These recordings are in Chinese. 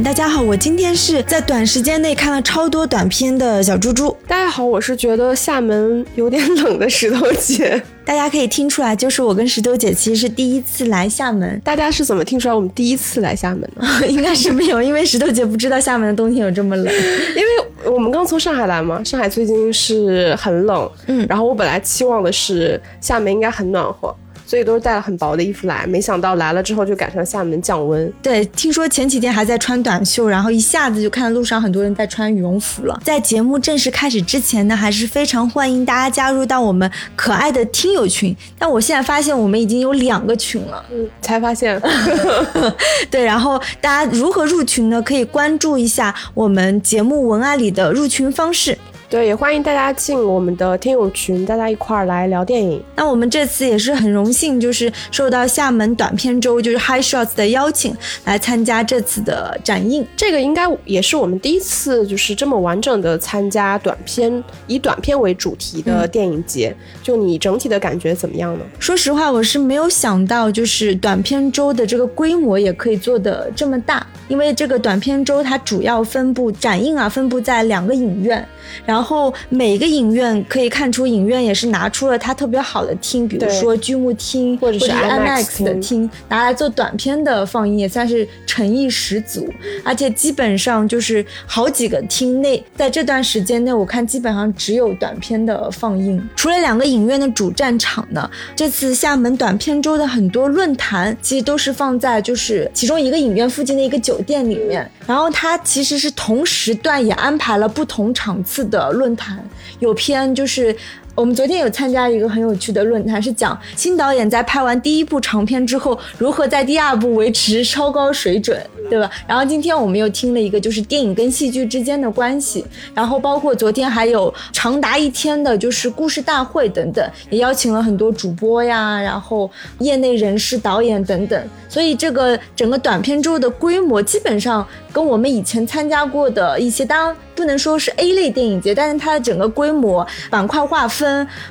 大家好，我今天是在短时间内看了超多短片的小猪猪。大家好，我是觉得厦门有点冷的石头姐。大家可以听出来，就是我跟石头姐其实是第一次来厦门。大家是怎么听出来我们第一次来厦门呢？应该是没有，因为石头姐不知道厦门的冬天有这么冷。因为我们刚从上海来嘛，上海最近是很冷。嗯，然后我本来期望的是厦门应该很暖和。所以都是带了很薄的衣服来，没想到来了之后就赶上厦门降温。对，听说前几天还在穿短袖，然后一下子就看到路上很多人在穿羽绒服了。在节目正式开始之前呢，还是非常欢迎大家加入到我们可爱的听友群。但我现在发现我们已经有两个群了，嗯，才发现。对，然后大家如何入群呢？可以关注一下我们节目文案里的入群方式。对，也欢迎大家进我们的听友群，大家一块儿来聊电影。那我们这次也是很荣幸，就是受到厦门短片周就是 High Shots 的邀请，来参加这次的展映。这个应该也是我们第一次就是这么完整的参加短片，以短片为主题的电影节。就你整体的感觉怎么样呢？说实话，我是没有想到，就是短片周的这个规模也可以做的这么大。因为这个短片周它主要分布展映啊，分布在两个影院。然后每个影院可以看出，影院也是拿出了它特别好的厅，比如说剧目厅或者是 IMAX 的厅，拿来做短片的放映，也算是诚意十足。而且基本上就是好几个厅内，在这段时间内，我看基本上只有短片的放映。除了两个影院的主战场呢，这次厦门短片周的很多论坛，其实都是放在就是其中一个影院附近的一个酒店里面。然后它其实是同时段也安排了不同场次的论坛，有篇就是我们昨天有参加一个很有趣的论坛，是讲新导演在拍完第一部长片之后，如何在第二部维持超高水准。对吧？然后今天我们又听了一个，就是电影跟戏剧之间的关系。然后包括昨天还有长达一天的，就是故事大会等等，也邀请了很多主播呀，然后业内人士、导演等等。所以这个整个短片周的规模，基本上跟我们以前参加过的一些，当然不能说是 A 类电影节，但是它的整个规模、板块划分，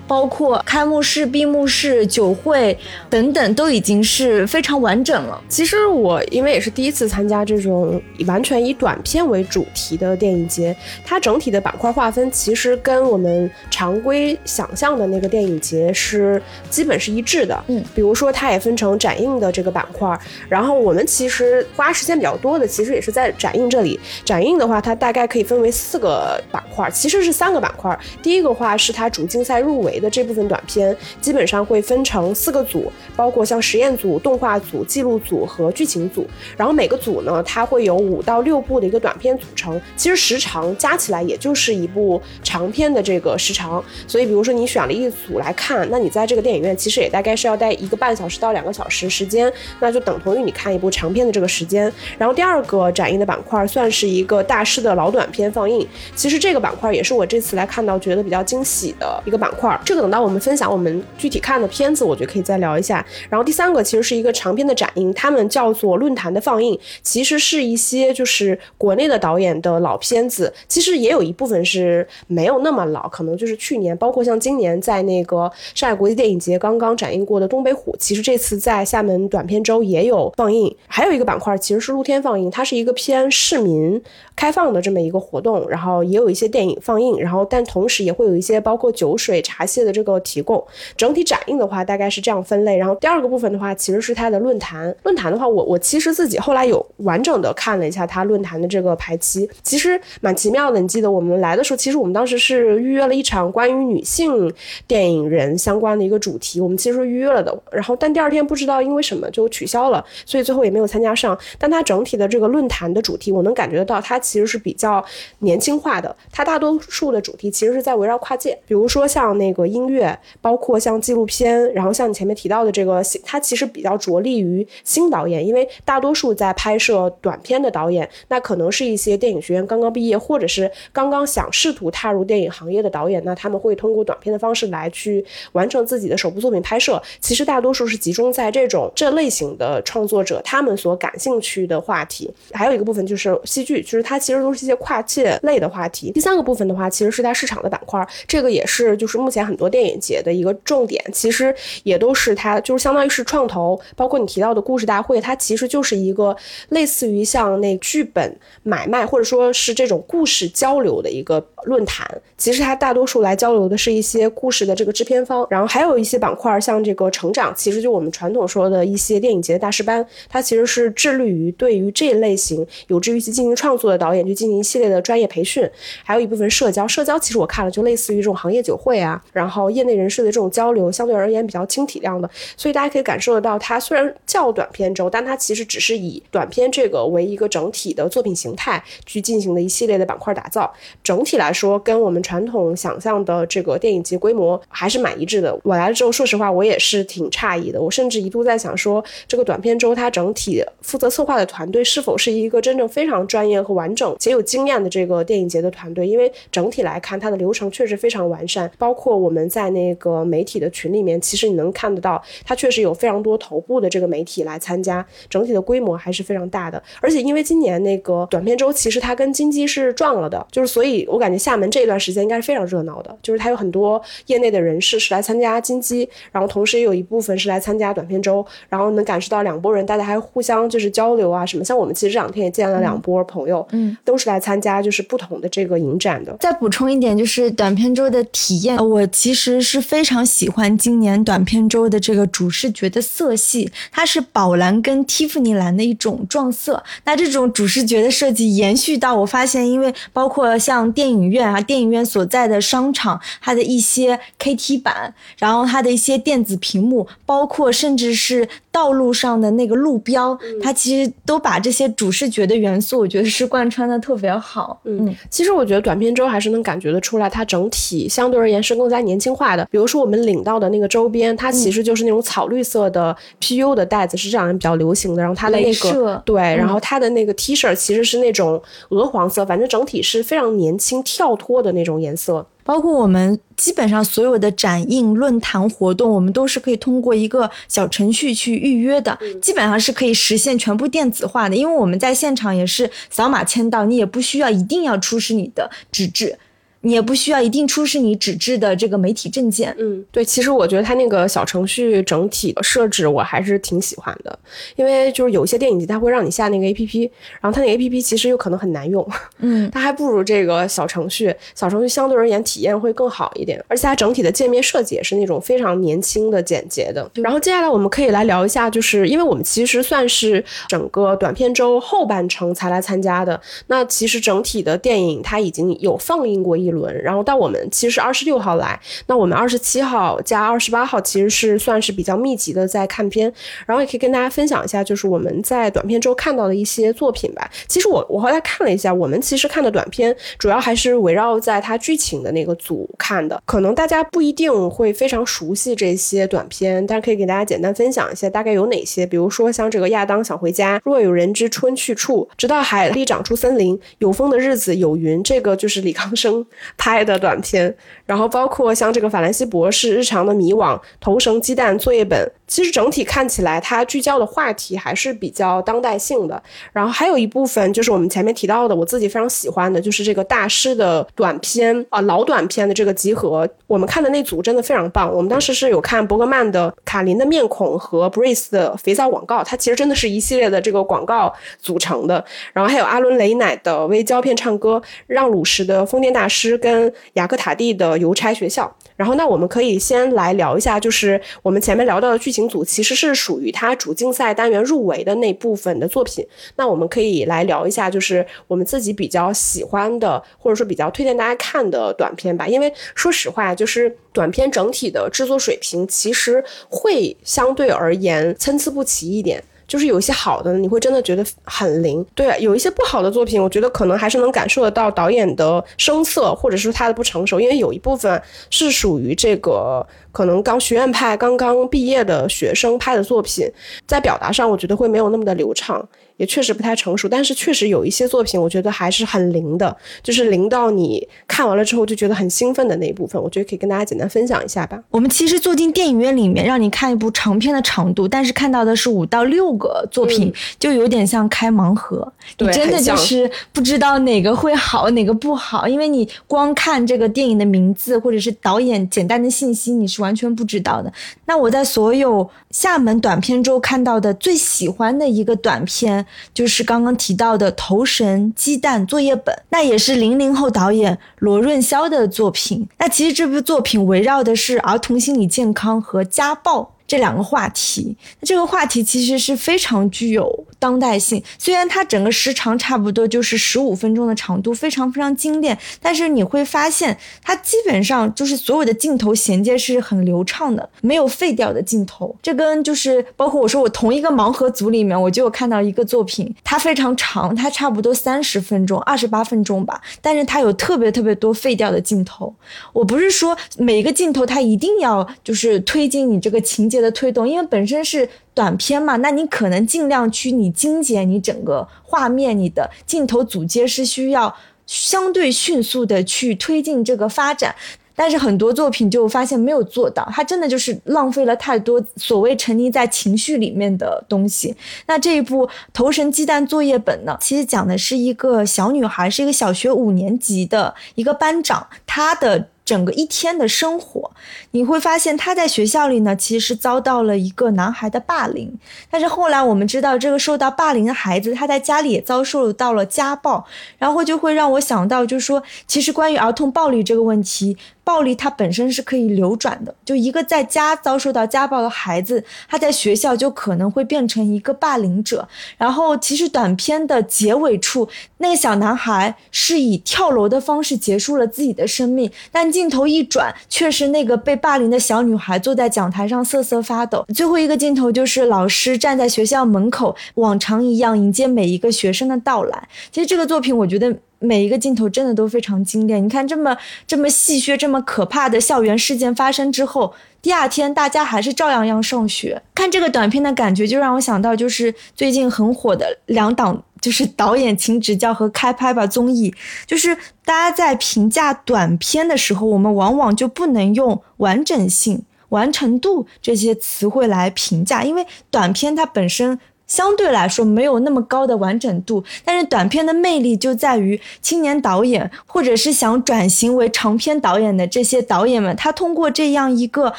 包括开幕式、闭幕式、酒会等等，都已经是非常完整了。其实我因为也是第一次参加。加这种完全以短片为主题的电影节，它整体的板块划分其实跟我们常规想象的那个电影节是基本是一致的。嗯，比如说它也分成展映的这个板块，然后我们其实花时间比较多的，其实也是在展映这里。展映的话，它大概可以分为四个板块，其实是三个板块。第一个话是它主竞赛入围的这部分短片，基本上会分成四个组，包括像实验组、动画组、记录组和剧情组，然后每个组。呢，它会有五到六部的一个短片组成，其实时长加起来也就是一部长片的这个时长。所以，比如说你选了一组来看，那你在这个电影院其实也大概是要待一个半小时到两个小时时间，那就等同于你看一部长片的这个时间。然后第二个展映的板块算是一个大师的老短片放映，其实这个板块也是我这次来看到觉得比较惊喜的一个板块。这个等到我们分享我们具体看的片子，我觉得可以再聊一下。然后第三个其实是一个长片的展映，他们叫做论坛的放映。其实是一些就是国内的导演的老片子，其实也有一部分是没有那么老，可能就是去年，包括像今年在那个上海国际电影节刚刚展映过的《东北虎》，其实这次在厦门短片周也有放映。还有一个板块其实是露天放映，它是一个偏市民开放的这么一个活动，然后也有一些电影放映，然后但同时也会有一些包括酒水、茶歇的这个提供。整体展映的话大概是这样分类。然后第二个部分的话，其实是它的论坛。论坛的话，我我其实自己后来有。完整的看了一下它论坛的这个排期，其实蛮奇妙的。你记得我们来的时候，其实我们当时是预约了一场关于女性电影人相关的一个主题，我们其实预约了的。然后，但第二天不知道因为什么就取消了，所以最后也没有参加上。但它整体的这个论坛的主题，我能感觉得到，它其实是比较年轻化的。它大多数的主题其实是在围绕跨界，比如说像那个音乐，包括像纪录片，然后像你前面提到的这个，它其实比较着力于新导演，因为大多数在拍摄。短片的导演，那可能是一些电影学院刚刚毕业，或者是刚刚想试图踏入电影行业的导演，那他们会通过短片的方式来去完成自己的首部作品拍摄。其实大多数是集中在这种这类型的创作者他们所感兴趣的话题。还有一个部分就是戏剧，就是它其实都是一些跨界类的话题。第三个部分的话，其实是在市场的板块，这个也是就是目前很多电影节的一个重点，其实也都是它就是相当于是创投，包括你提到的故事大会，它其实就是一个类似于像那剧本买卖或者说是这种故事交流的一个论坛。其实它大多数来交流的是一些故事的这个制片方，然后还有一些板块像这个成长，其实就我们传统说的一些电影节的大师班，它其实是致力于对于这一类型有志于去进行创作的导演去进行一系列的专业培训，还有一部分社交，社交其实我看了就类似于这种行业酒会会啊，然后业内人士的这种交流，相对而言比较轻体量的，所以大家可以感受得到，它虽然叫短片周，但它其实只是以短片这个为一个整体的作品形态去进行的一系列的板块打造，整体来说跟我们传统想象的这个电影节规模还是蛮一致的。我来了之后，说实话，我也是挺诧异的，我甚至一度在想说，这个短片周它整体负责策划的团队是否是一个真正非常专业和完整且有经验的这个电影节的团队？因为整体来看，它的流程确实非常完善。包括我们在那个媒体的群里面，其实你能看得到，它确实有非常多头部的这个媒体来参加，整体的规模还是非常大的。而且因为今年那个短片周，其实它跟金鸡是撞了的，就是所以我感觉厦门这一段时间应该是非常热闹的，就是它有很多业内的人士是来参加金鸡，然后同时也有一部分是来参加短片周，然后能感受到两拨人大家还互相就是交流啊什么。像我们其实这两天也见了两波朋友，嗯，都是来参加就是不同的这个影展的。再补充一点，就是短片周的体验，我其实是非常喜欢今年短片周的这个主视觉的色系，它是宝蓝跟蒂芙尼蓝的一种撞色。那这种主视觉的设计延续到我发现，因为包括像电影院啊，电影院所在的商场，它的一些 KT 板，然后它的一些电子屏幕，包括甚至是道路上的那个路标，它其实都把这些主视觉的元素，我觉得是贯穿的特别好。嗯，其实我觉得短片周还是能感觉得出来，它整体相对而言是更加年轻化的。比如说我们领到的那个周边，它其实就是那种草绿色的 PU 的袋子，是这两年比较流行的。然后它的那个对，然后它的那个 T 恤其实是那种鹅黄色，反正整体是非常年轻跳脱的那种颜色。包括我们基本上所有的展映、论坛活动，我们都是可以通过一个小程序去预约的，基本上是可以实现全部电子化的。因为我们在现场也是扫码签到，你也不需要一定要出示你的纸质。你也不需要一定出示你纸质的这个媒体证件。嗯，对，其实我觉得它那个小程序整体设置我还是挺喜欢的，因为就是有一些电影节它会让你下那个 A P P，然后它那个 A P P 其实有可能很难用，嗯，它还不如这个小程序，小程序相对而言体验会更好一点，而且它整体的界面设计也是那种非常年轻的、简洁的。然后接下来我们可以来聊一下，就是因为我们其实算是整个短片周后半程才来参加的，那其实整体的电影它已经有放映过一。轮，然后到我们其实二十六号来，那我们二十七号加二十八号其实是算是比较密集的在看片，然后也可以跟大家分享一下，就是我们在短片周看到的一些作品吧。其实我我后来看了一下，我们其实看的短片主要还是围绕在它剧情的那个组看的，可能大家不一定会非常熟悉这些短片，但是可以给大家简单分享一下大概有哪些，比如说像这个亚当想回家，若有人知春去处，直到海里长出森林，有风的日子有云，这个就是李康生。拍的短片，然后包括像这个法兰西博士日常的迷惘、头绳鸡蛋作业本，其实整体看起来它聚焦的话题还是比较当代性的。然后还有一部分就是我们前面提到的，我自己非常喜欢的，就是这个大师的短片啊，老短片的这个集合。我们看的那组真的非常棒。我们当时是有看伯格曼的《卡琳的面孔》和 Brace 的肥皂广告，它其实真的是一系列的这个广告组成的。然后还有阿伦雷乃的微胶片唱歌，让鲁什的疯癫大师。跟雅克塔蒂的邮差学校，然后那我们可以先来聊一下，就是我们前面聊到的剧情组其实是属于它主竞赛单元入围的那部分的作品。那我们可以来聊一下，就是我们自己比较喜欢的，或者说比较推荐大家看的短片吧。因为说实话，就是短片整体的制作水平其实会相对而言参差不齐一点。就是有一些好的，你会真的觉得很灵。对，有一些不好的作品，我觉得可能还是能感受得到导演的生涩，或者是他的不成熟。因为有一部分是属于这个可能刚学院派刚刚毕业的学生拍的作品，在表达上，我觉得会没有那么的流畅。也确实不太成熟。但是确实有一些作品，我觉得还是很灵的，就是灵到你看完了之后就觉得很兴奋的那一部分。我觉得可以跟大家简单分享一下吧。我们其实坐进电影院里面，让你看一部长片的长度，但是看到的是五到六个作品，就有点像开盲盒。你真的就是不知道哪个会好，哪个不好，因为你光看这个电影的名字或者是导演简单的信息，你是完全不知道的。那我在所有厦门短片中看到的最喜欢的一个短片，就是刚刚提到的《头神鸡蛋作业本》，那也是零零后导演罗润肖的作品。那其实这部作品围绕的是儿童心理健康和家暴。这两个话题，这个话题其实是非常具有当代性。虽然它整个时长差不多就是十五分钟的长度，非常非常精炼，但是你会发现它基本上就是所有的镜头衔接是很流畅的，没有废掉的镜头。这跟就是包括我说我同一个盲盒组里面，我就有看到一个作品，它非常长，它差不多三十分钟，二十八分钟吧，但是它有特别特别多废掉的镜头。我不是说每一个镜头它一定要就是推进你这个情节。的推动，因为本身是短片嘛，那你可能尽量去你精简你整个画面，你的镜头组接是需要相对迅速的去推进这个发展，但是很多作品就发现没有做到，它真的就是浪费了太多所谓沉溺在情绪里面的东西。那这一部《头神鸡蛋作业本》呢，其实讲的是一个小女孩，是一个小学五年级的一个班长，她的。整个一天的生活，你会发现他在学校里呢，其实是遭到了一个男孩的霸凌。但是后来我们知道，这个受到霸凌的孩子，他在家里也遭受到了家暴，然后就会让我想到，就是说，其实关于儿童暴力这个问题。暴力它本身是可以流转的，就一个在家遭受到家暴的孩子，他在学校就可能会变成一个霸凌者。然后，其实短片的结尾处，那个小男孩是以跳楼的方式结束了自己的生命，但镜头一转，却是那个被霸凌的小女孩坐在讲台上瑟瑟发抖。最后一个镜头就是老师站在学校门口，往常一样迎接每一个学生的到来。其实这个作品，我觉得。每一个镜头真的都非常精炼。你看，这么这么戏谑、这么可怕的校园事件发生之后，第二天大家还是照样要上学。看这个短片的感觉，就让我想到就是最近很火的两档，就是导演请指教和开拍吧综艺。就是大家在评价短片的时候，我们往往就不能用完整性、完成度这些词汇来评价，因为短片它本身。相对来说没有那么高的完整度，但是短片的魅力就在于青年导演或者是想转型为长片导演的这些导演们，他通过这样一个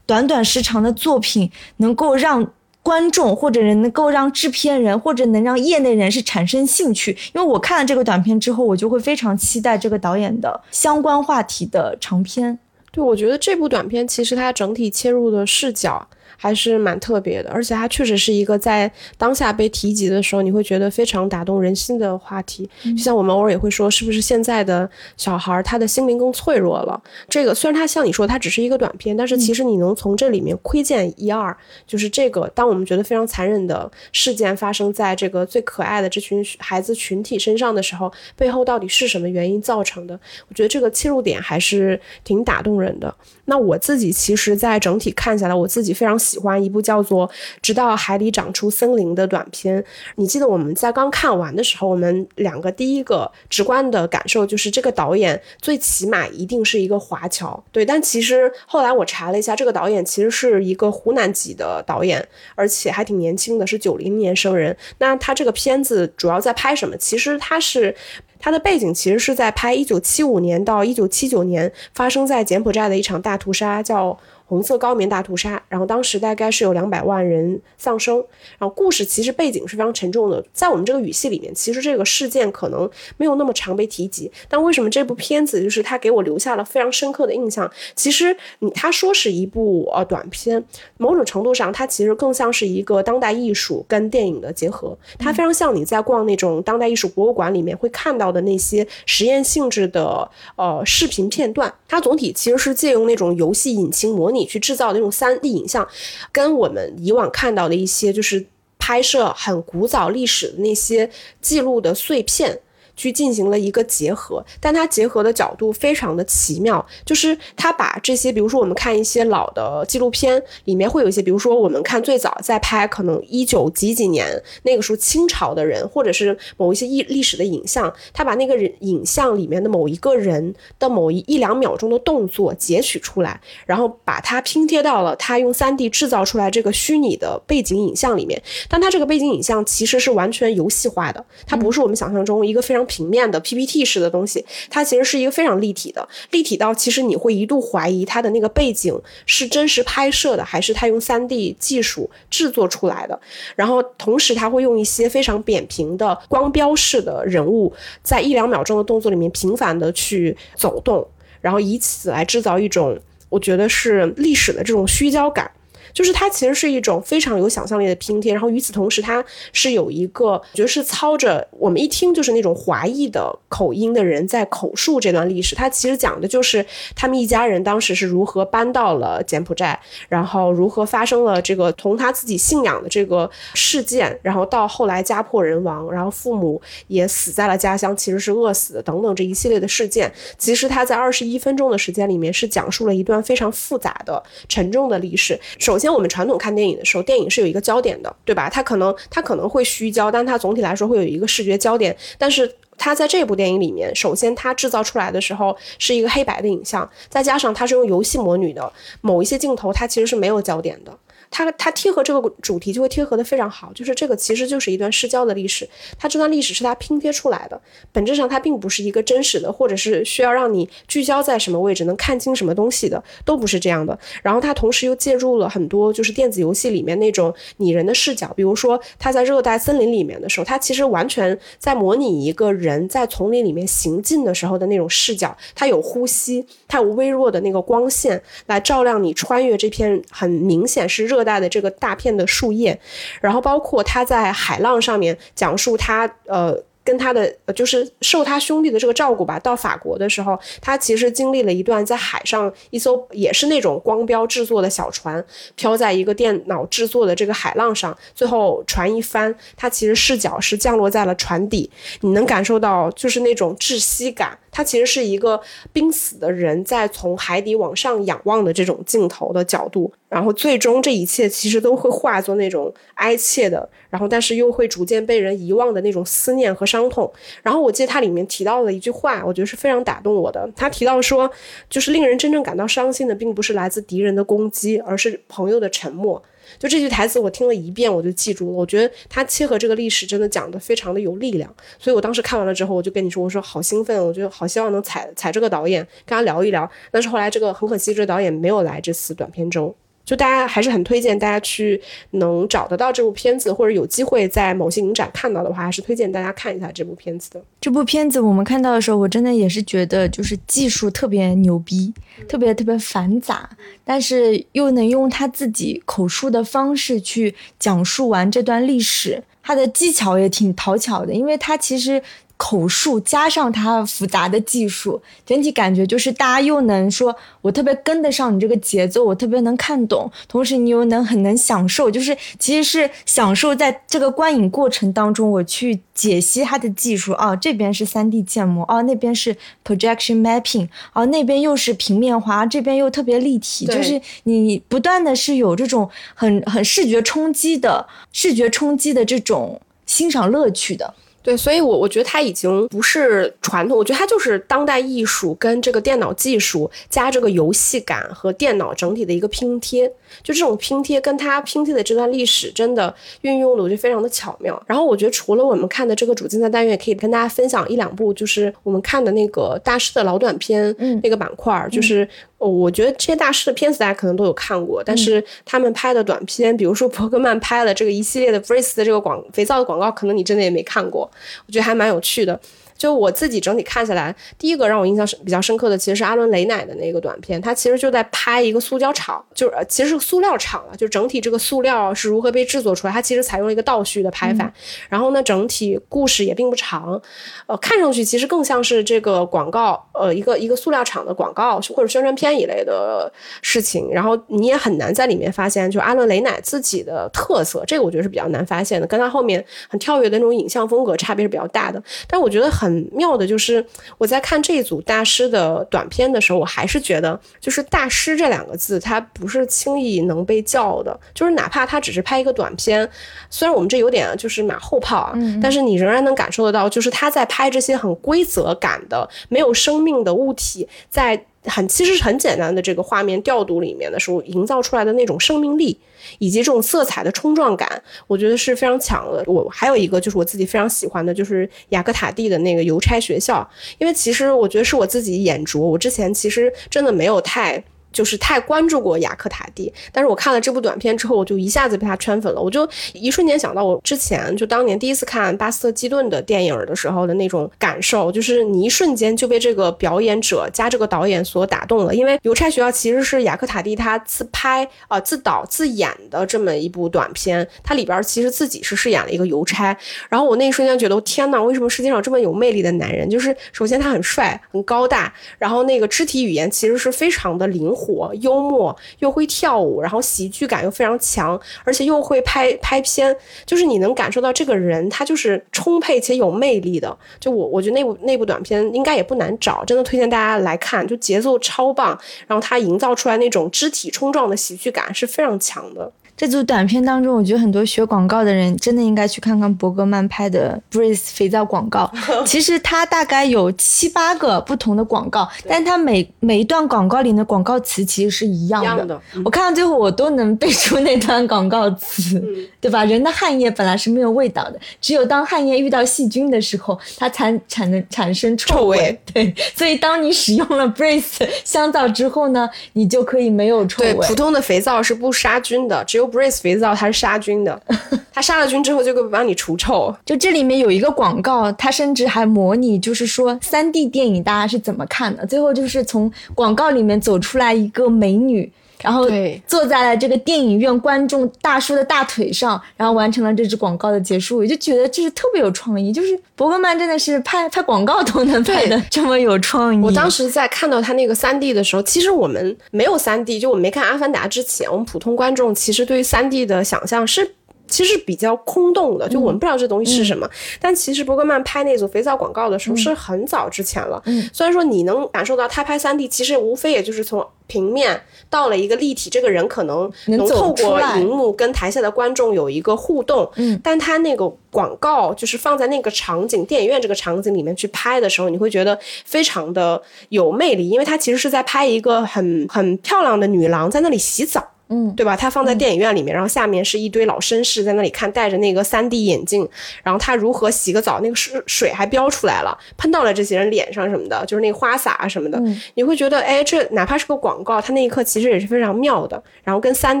短短时长的作品，能够让观众或者能够让制片人或者能让业内人士产生兴趣。因为我看了这个短片之后，我就会非常期待这个导演的相关话题的长片。对，我觉得这部短片其实它整体切入的视角。还是蛮特别的，而且它确实是一个在当下被提及的时候，你会觉得非常打动人心的话题。就像我们偶尔也会说，是不是现在的小孩他的心灵更脆弱了？这个虽然他像你说，它只是一个短片，但是其实你能从这里面窥见一二，就是这个当我们觉得非常残忍的事件发生在这个最可爱的这群孩子群体身上的时候，背后到底是什么原因造成的？我觉得这个切入点还是挺打动人的。那我自己其实，在整体看下来，我自己非常。喜欢一部叫做《直到海里长出森林》的短片。你记得我们在刚看完的时候，我们两个第一个直观的感受就是这个导演最起码一定是一个华侨。对，但其实后来我查了一下，这个导演其实是一个湖南籍的导演，而且还挺年轻的，是九零年生人。那他这个片子主要在拍什么？其实他是他的背景其实是在拍一九七五年到一九七九年发生在柬埔寨的一场大屠杀，叫。红色高棉大屠杀，然后当时大概是有两百万人丧生。然后故事其实背景是非常沉重的，在我们这个语系里面，其实这个事件可能没有那么常被提及。但为什么这部片子就是它给我留下了非常深刻的印象？其实你他说是一部呃短片，某种程度上它其实更像是一个当代艺术跟电影的结合。它非常像你在逛那种当代艺术博物馆里面会看到的那些实验性质的呃视频片段。它总体其实是借用那种游戏引擎模拟。你去制造那种三 D 影像，跟我们以往看到的一些就是拍摄很古早历史的那些记录的碎片。去进行了一个结合，但它结合的角度非常的奇妙，就是它把这些，比如说我们看一些老的纪录片，里面会有一些，比如说我们看最早在拍可能一九几几年那个时候清朝的人，或者是某一些历历史的影像，他把那个人影像里面的某一个人的某一一两秒钟的动作截取出来，然后把它拼贴到了他用三 D 制造出来这个虚拟的背景影像里面，但它这个背景影像其实是完全游戏化的，它不是我们想象中一个非常平面的 PPT 式的东西，它其实是一个非常立体的，立体到其实你会一度怀疑它的那个背景是真实拍摄的，还是它用三 D 技术制作出来的。然后同时它会用一些非常扁平的光标式的人物，在一两秒钟的动作里面频繁的去走动，然后以此来制造一种我觉得是历史的这种虚焦感。就是它其实是一种非常有想象力的拼贴，然后与此同时，它是有一个，我觉得是操着我们一听就是那种华裔的口音的人在口述这段历史。它其实讲的就是他们一家人当时是如何搬到了柬埔寨，然后如何发生了这个同他自己信仰的这个事件，然后到后来家破人亡，然后父母也死在了家乡，其实是饿死的等等这一系列的事件。其实他在二十一分钟的时间里面是讲述了一段非常复杂的、沉重的历史。首首先。我们传统看电影的时候，电影是有一个焦点的，对吧？它可能它可能会虚焦，但它总体来说会有一个视觉焦点。但是它在这部电影里面，首先它制造出来的时候是一个黑白的影像，再加上它是用游戏模拟的，某一些镜头它其实是没有焦点的。它它贴合这个主题就会贴合的非常好，就是这个其实就是一段失焦的历史，它这段历史是它拼贴出来的，本质上它并不是一个真实的，或者是需要让你聚焦在什么位置能看清什么东西的，都不是这样的。然后它同时又介入了很多就是电子游戏里面那种拟人的视角，比如说它在热带森林里面的时候，它其实完全在模拟一个人在丛林里面行进的时候的那种视角，它有呼吸，它有微弱的那个光线来照亮你穿越这片很明显是热。热带的这个大片的树叶，然后包括他在海浪上面讲述他呃。跟他的就是受他兄弟的这个照顾吧，到法国的时候，他其实经历了一段在海上一艘也是那种光标制作的小船，飘在一个电脑制作的这个海浪上，最后船一翻，他其实视角是降落在了船底，你能感受到就是那种窒息感，它其实是一个濒死的人在从海底往上仰望的这种镜头的角度，然后最终这一切其实都会化作那种哀切的。然后，但是又会逐渐被人遗忘的那种思念和伤伤痛。然后，我记得他里面提到了一句话，我觉得是非常打动我的。他提到说，就是令人真正感到伤心的，并不是来自敌人的攻击，而是朋友的沉默。就这句台词，我听了一遍，我就记住了。我觉得他切合这个历史，真的讲的非常的有力量。所以我当时看完了之后，我就跟你说，我说好兴奋，我觉得好希望能踩踩这个导演，跟他聊一聊。但是后来这个很可惜，这个导演没有来这次短片周。就大家还是很推荐大家去能找得到这部片子，或者有机会在某些影展看到的话，还是推荐大家看一下这部片子的。这部片子我们看到的时候，我真的也是觉得就是技术特别牛逼，特别特别繁杂，但是又能用他自己口述的方式去讲述完这段历史，他的技巧也挺讨巧的，因为他其实。口述加上它复杂的技术，整体感觉就是大家又能说，我特别跟得上你这个节奏，我特别能看懂，同时你又能很能享受，就是其实是享受在这个观影过程当中，我去解析它的技术啊，这边是三 D 建模啊，那边是 projection mapping 啊，那边又是平面化，这边又特别立体，就是你不断的是有这种很很视觉冲击的视觉冲击的这种欣赏乐趣的。对，所以，我我觉得它已经不是传统，我觉得它就是当代艺术跟这个电脑技术加这个游戏感和电脑整体的一个拼贴，就这种拼贴跟他拼贴的这段历史真的运用的，我觉得非常的巧妙。然后，我觉得除了我们看的这个主竞赛单元，可以跟大家分享一两部，就是我们看的那个大师的老短片那个板块，就是。哦，我觉得这些大师的片子大家可能都有看过，但是他们拍的短片，比如说伯格曼拍了这个一系列的 Breeze 的这个广肥皂的广告，可能你真的也没看过，我觉得还蛮有趣的。就我自己整体看下来，第一个让我印象深比较深刻的，其实是阿伦雷乃的那个短片。他其实就在拍一个塑胶厂，就是其实是个塑料厂了。就整体这个塑料是如何被制作出来，它其实采用了一个倒叙的拍法。然后呢，整体故事也并不长，呃，看上去其实更像是这个广告，呃，一个一个塑料厂的广告或者宣传片一类的事情。然后你也很难在里面发现就阿伦雷乃自己的特色，这个我觉得是比较难发现的，跟他后面很跳跃的那种影像风格差别是比较大的。但我觉得很。很妙的，就是我在看这一组大师的短片的时候，我还是觉得，就是大师这两个字，它不是轻易能被叫的。就是哪怕他只是拍一个短片，虽然我们这有点就是马后炮啊，但是你仍然能感受得到，就是他在拍这些很规则感的、没有生命的物体在。很其实很简单的这个画面调度里面的时候，营造出来的那种生命力，以及这种色彩的冲撞感，我觉得是非常强的。我还有一个就是我自己非常喜欢的，就是雅克塔蒂的那个邮差学校，因为其实我觉得是我自己眼拙，我之前其实真的没有太。就是太关注过雅克塔蒂，但是我看了这部短片之后，我就一下子被他圈粉了。我就一瞬间想到我之前就当年第一次看巴斯特基顿的电影的时候的那种感受，就是你一瞬间就被这个表演者加这个导演所打动了。因为《邮差学校》其实是雅克塔蒂他自拍啊自导自演的这么一部短片，它里边其实自己是饰演了一个邮差。然后我那一瞬间觉得，天呐，为什么世界上这么有魅力的男人？就是首先他很帅，很高大，然后那个肢体语言其实是非常的灵活。火幽默又会跳舞，然后喜剧感又非常强，而且又会拍拍片，就是你能感受到这个人他就是充沛且有魅力的。就我我觉得那部那部短片应该也不难找，真的推荐大家来看，就节奏超棒，然后他营造出来那种肢体冲撞的喜剧感是非常强的。这组短片当中，我觉得很多学广告的人真的应该去看看伯格曼拍的 Breeze 肥皂广告。其实它大概有七八个不同的广告，但它每每一段广告里的广告词其实是一样的。我看到最后，我都能背出那段广告词，对吧？人的汗液本来是没有味道的，只有当汗液遇到细菌的时候，它才产能产生臭味。对，所以当你使用了 Breeze 香皂之后呢，你就可以没有臭味。对，普通的肥皂是不杀菌的，只有。Breeze 肥皂它是杀菌的，它杀了菌之后就会帮你除臭。就这里面有一个广告，它甚至还模拟，就是说三 D 电影大家是怎么看的。最后就是从广告里面走出来一个美女。然后坐在了这个电影院观众大叔的大腿上，然后完成了这支广告的结束。我就觉得这是特别有创意，就是伯格曼真的是拍拍广告都能拍的这么有创意。我当时在看到他那个三 D 的时候，其实我们没有三 D，就我们没看《阿凡达》之前，我们普通观众其实对于三 D 的想象是。其实比较空洞的，就我们不知道这东西是什么。但其实伯格曼拍那组肥皂广告的时候是很早之前了。嗯虽然说你能感受到他拍三 D，其实无非也就是从平面到了一个立体，这个人可能能透过荧幕跟台下的观众有一个互动。嗯，但他那个广告就是放在那个场景，电影院这个场景里面去拍的时候，你会觉得非常的有魅力，因为他其实是在拍一个很很漂亮的女郎在那里洗澡。嗯，对吧？他放在电影院里面，然后下面是一堆老绅士在那里看，戴着那个三 D 眼镜，然后他如何洗个澡，那个水水还飙出来了，喷到了这些人脸上什么的，就是那个花洒啊什么的，你会觉得，哎，这哪怕是个广告，他那一刻其实也是非常妙的。然后跟三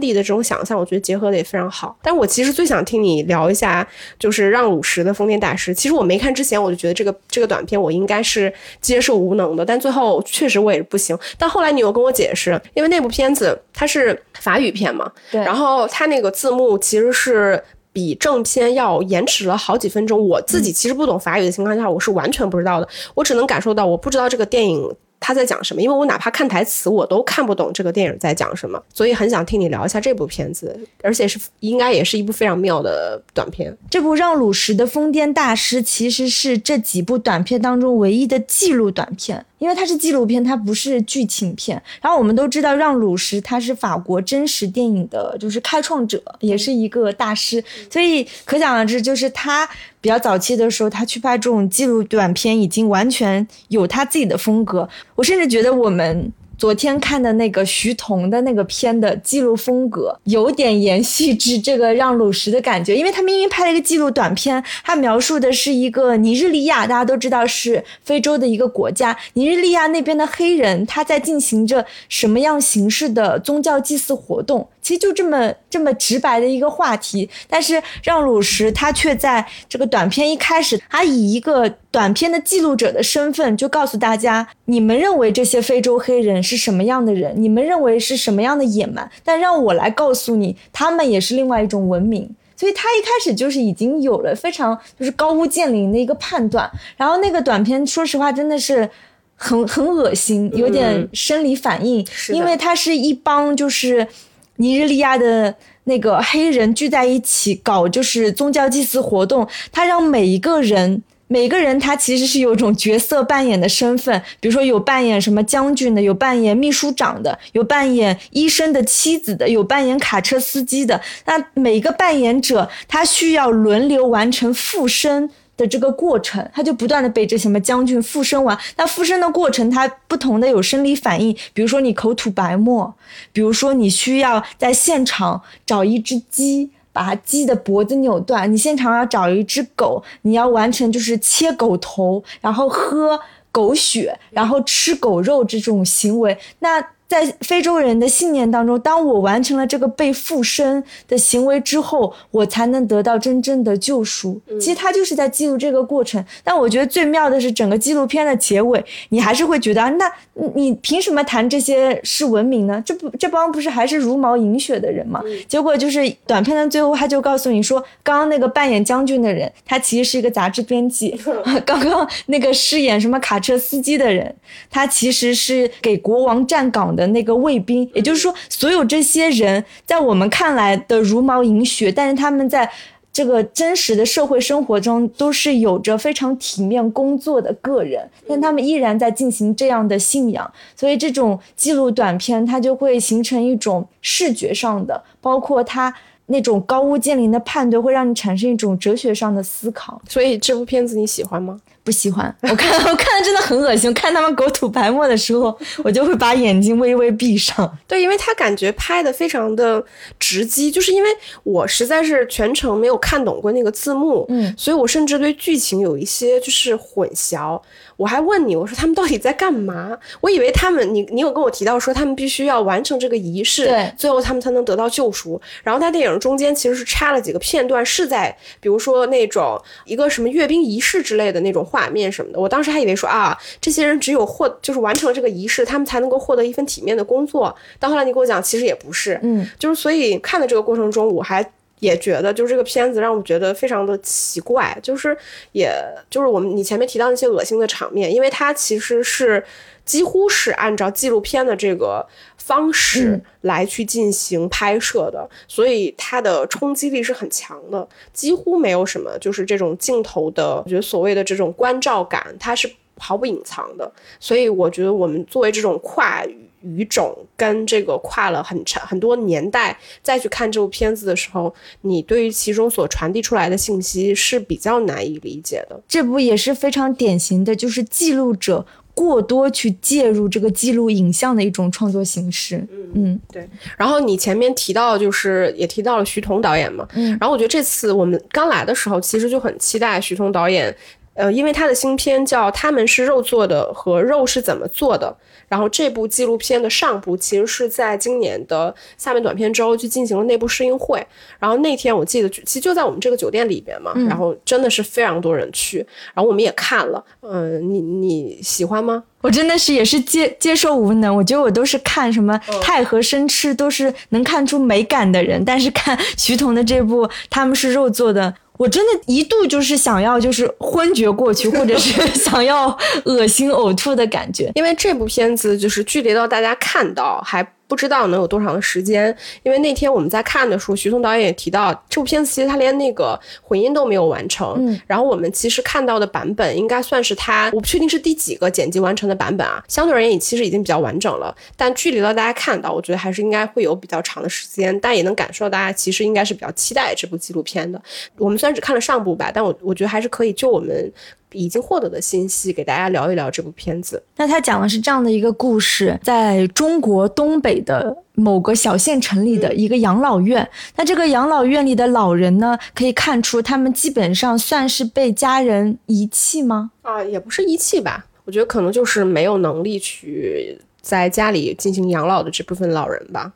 D 的这种想象，我觉得结合的也非常好。但我其实最想听你聊一下，就是让五十的疯癫大师。其实我没看之前，我就觉得这个这个短片我应该是接受无能的，但最后确实我也是不行。但后来你又跟我解释，因为那部片子它是。法语片嘛，对，然后它那个字幕其实是比正片要延迟了好几分钟。我自己其实不懂法语的情况下，我是完全不知道的。我只能感受到，我不知道这个电影他在讲什么，因为我哪怕看台词，我都看不懂这个电影在讲什么。所以很想听你聊一下这部片子，而且是应该也是一部非常妙的短片。这部让鲁什的疯癫大师其实是这几部短片当中唯一的记录短片。因为它是纪录片，它不是剧情片。然后我们都知道，让·鲁什他是法国真实电影的，就是开创者，也是一个大师。所以可想而知，就是他比较早期的时候，他去拍这种纪录短片，已经完全有他自己的风格。我甚至觉得我们。昨天看的那个徐彤的那个片的记录风格，有点延续至这个让鲁什的感觉，因为他明明拍了一个记录短片，他描述的是一个尼日利亚，大家都知道是非洲的一个国家，尼日利亚那边的黑人他在进行着什么样形式的宗教祭祀活动。其实就这么这么直白的一个话题，但是让鲁什他却在这个短片一开始，他以一个短片的记录者的身份，就告诉大家：你们认为这些非洲黑人是什么样的人？你们认为是什么样的野蛮？但让我来告诉你，他们也是另外一种文明。所以他一开始就是已经有了非常就是高屋建瓴的一个判断。然后那个短片，说实话真的是很很恶心，有点生理反应，因为他是一帮就是。尼日利亚的那个黑人聚在一起搞就是宗教祭祀活动，他让每一个人每个人他其实是有一种角色扮演的身份，比如说有扮演什么将军的，有扮演秘书长的，有扮演医生的妻子的，有扮演卡车司机的。那每个扮演者他需要轮流完成附身的这个过程，他就不断的被这什么将军附身完。那附身的过程，它不同的有生理反应，比如说你口吐白沫，比如说你需要在现场找一只鸡。把鸡的脖子扭断，你现场要找一只狗，你要完成就是切狗头，然后喝狗血，然后吃狗肉这种行为，那。在非洲人的信念当中，当我完成了这个被附身的行为之后，我才能得到真正的救赎。其实他就是在记录这个过程。但我觉得最妙的是，整个纪录片的结尾，你还是会觉得啊，那你凭什么谈这些是文明呢？这不，这帮不是还是茹毛饮血的人吗？结果就是短片的最后，他就告诉你说，刚刚那个扮演将军的人，他其实是一个杂志编辑；刚刚那个饰演什么卡车司机的人，他其实是给国王站岗的。那个卫兵，也就是说，所有这些人在我们看来的茹毛饮血，但是他们在这个真实的社会生活中都是有着非常体面工作的个人，但他们依然在进行这样的信仰，所以这种记录短片它就会形成一种视觉上的，包括它那种高屋建瓴的判断，会让你产生一种哲学上的思考。所以这部片子你喜欢吗？不喜欢，我看 我看的真的很恶心。看他们狗吐白沫的时候，我就会把眼睛微微闭上。对，因为他感觉拍的非常的直击，就是因为我实在是全程没有看懂过那个字幕，嗯，所以我甚至对剧情有一些就是混淆。我还问你，我说他们到底在干嘛？我以为他们，你你有跟我提到说他们必须要完成这个仪式，对，最后他们才能得到救赎。然后他电影中间其实是插了几个片段，是在比如说那种一个什么阅兵仪式之类的那种画面什么的。我当时还以为说啊，这些人只有获就是完成了这个仪式，他们才能够获得一份体面的工作。但后来你跟我讲，其实也不是，嗯，就是所以看的这个过程中，我还。也觉得，就是这个片子让我觉得非常的奇怪，就是，也就是我们你前面提到那些恶心的场面，因为它其实是几乎是按照纪录片的这个方式来去进行拍摄的，所以它的冲击力是很强的，几乎没有什么就是这种镜头的，我觉得所谓的这种关照感，它是毫不隐藏的，所以我觉得我们作为这种跨语。语种跟这个跨了很长很多年代，再去看这部片子的时候，你对于其中所传递出来的信息是比较难以理解的。这部也是非常典型的，就是记录者过多去介入这个记录影像的一种创作形式。嗯嗯，对。然后你前面提到，就是也提到了徐彤导演嘛。嗯。然后我觉得这次我们刚来的时候，其实就很期待徐彤导演，呃，因为他的新片叫《他们是肉做的》和《肉是怎么做的》。然后这部纪录片的上部其实是在今年的下面短片周去进行了内部试映会。然后那天我记得，其实就在我们这个酒店里边嘛。然后真的是非常多人去，然后我们也看了。嗯，你你喜欢吗？我真的是也是接接受无能。我觉得我都是看什么太和生吃都是能看出美感的人，但是看 徐彤的这部，他们是肉做的。我真的一度就是想要就是昏厥过去，或者是 想要恶心呕吐的感觉，因为这部片子就是距离到大家看到还。不知道能有多长的时间，因为那天我们在看的时候，徐松导演也提到，这部片子其实他连那个混音都没有完成。嗯，然后我们其实看到的版本应该算是他，我不确定是第几个剪辑完成的版本啊。相对而言，其实已经比较完整了，但距离到大家看到，我觉得还是应该会有比较长的时间。但也能感受到大家其实应该是比较期待这部纪录片的。我们虽然只看了上部吧，但我我觉得还是可以就我们。已经获得的信息，给大家聊一聊这部片子。那他讲的是这样的一个故事，在中国东北的某个小县城里的一个养老院。那这个养老院里的老人呢，可以看出他们基本上算是被家人遗弃吗？啊，也不是遗弃吧，我觉得可能就是没有能力去在家里进行养老的这部分老人吧。